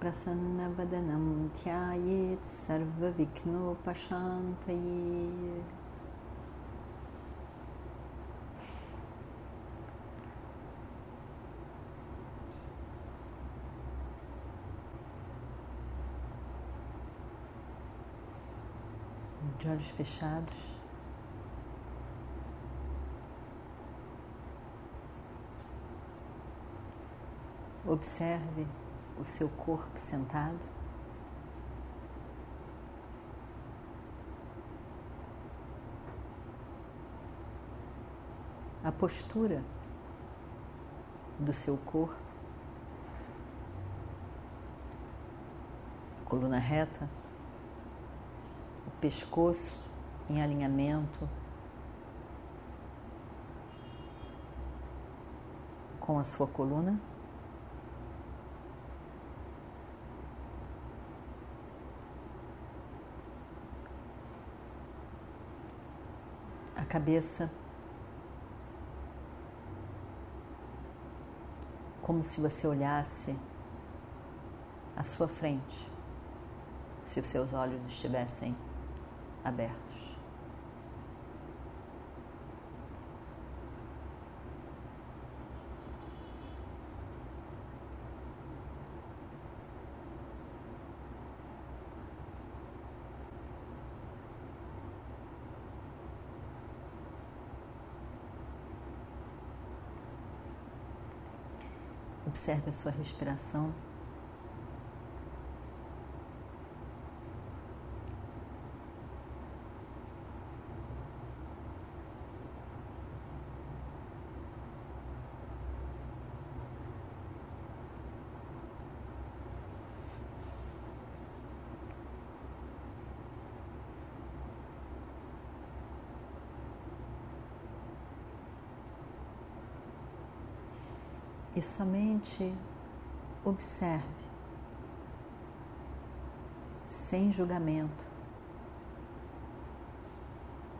प्रसन्नवदनं ध्यायेत् सर्वविघ्नोपशान्तये de olhos fechados. Observe o seu corpo sentado. A postura do seu corpo, coluna reta, o pescoço em alinhamento com a sua coluna. Cabeça, como se você olhasse à sua frente, se os seus olhos estivessem abertos. Observe a sua respiração. E somente observe, sem julgamento,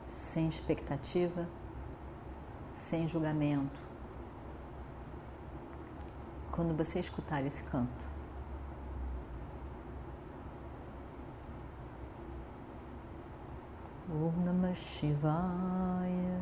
sem expectativa, sem julgamento. Quando você escutar esse canto, Om Namah Shivaya.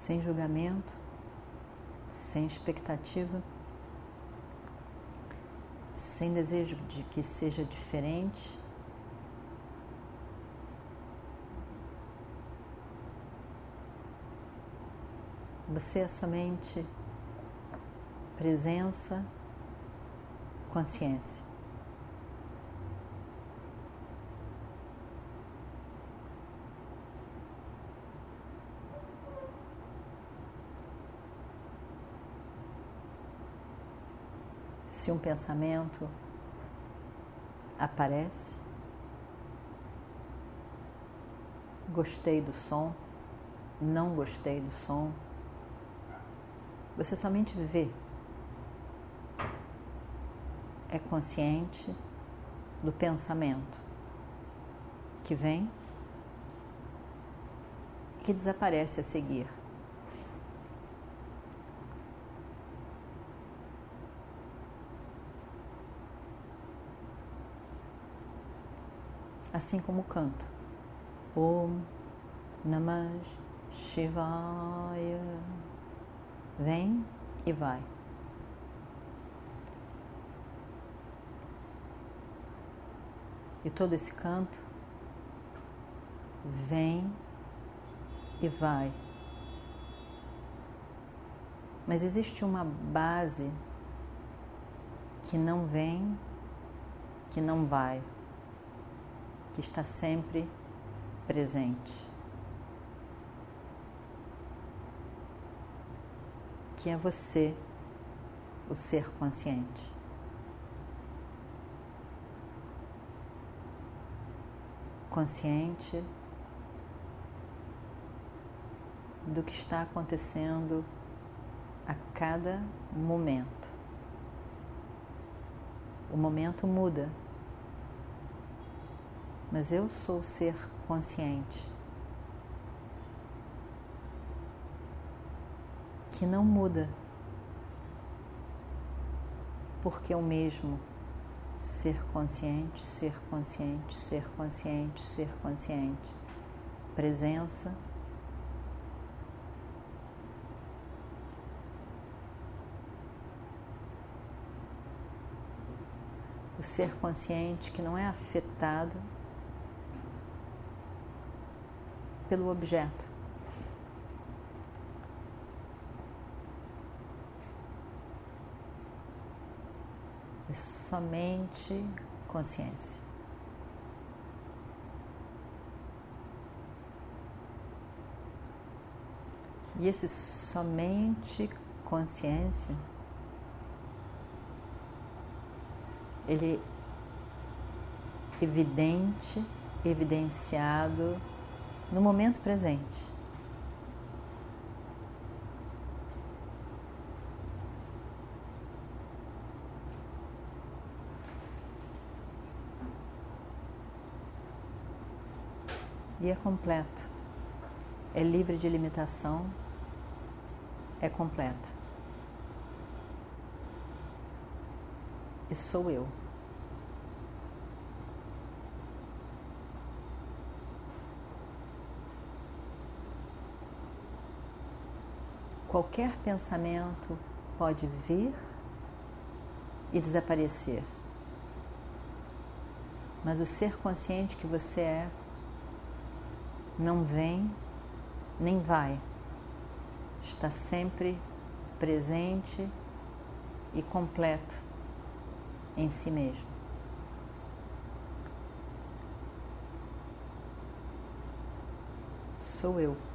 Sem julgamento, sem expectativa, sem desejo de que seja diferente. Você é somente presença, consciência. Se um pensamento aparece, gostei do som, não gostei do som, você somente vê. É consciente do pensamento que vem que desaparece a seguir. Assim como o canto. Om Namah Shivaya. Vem e vai. E todo esse canto vem e vai. Mas existe uma base que não vem, que não vai, que está sempre presente. Que é você, o ser consciente. Consciente do que está acontecendo a cada momento. O momento muda, mas eu sou ser consciente que não muda, porque eu mesmo ser consciente, ser consciente, ser consciente, ser consciente, presença o ser consciente que não é afetado pelo objeto. É somente consciência. E esse somente consciência ele é evidente, evidenciado no momento presente. E é completo, é livre de limitação, é completo. E sou eu. Qualquer pensamento pode vir e desaparecer. Mas o ser consciente que você é não vem nem vai. Está sempre presente e completo em si mesmo. Sou eu.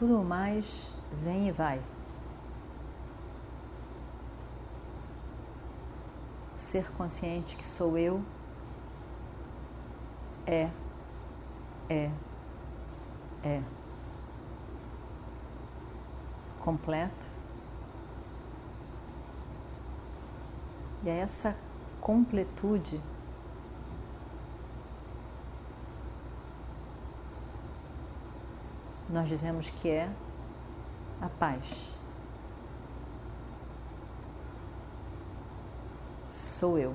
Tudo mais vem e vai. Ser consciente que sou eu é, é, é completo. E é essa completude nós dizemos que é a paz. Sou eu.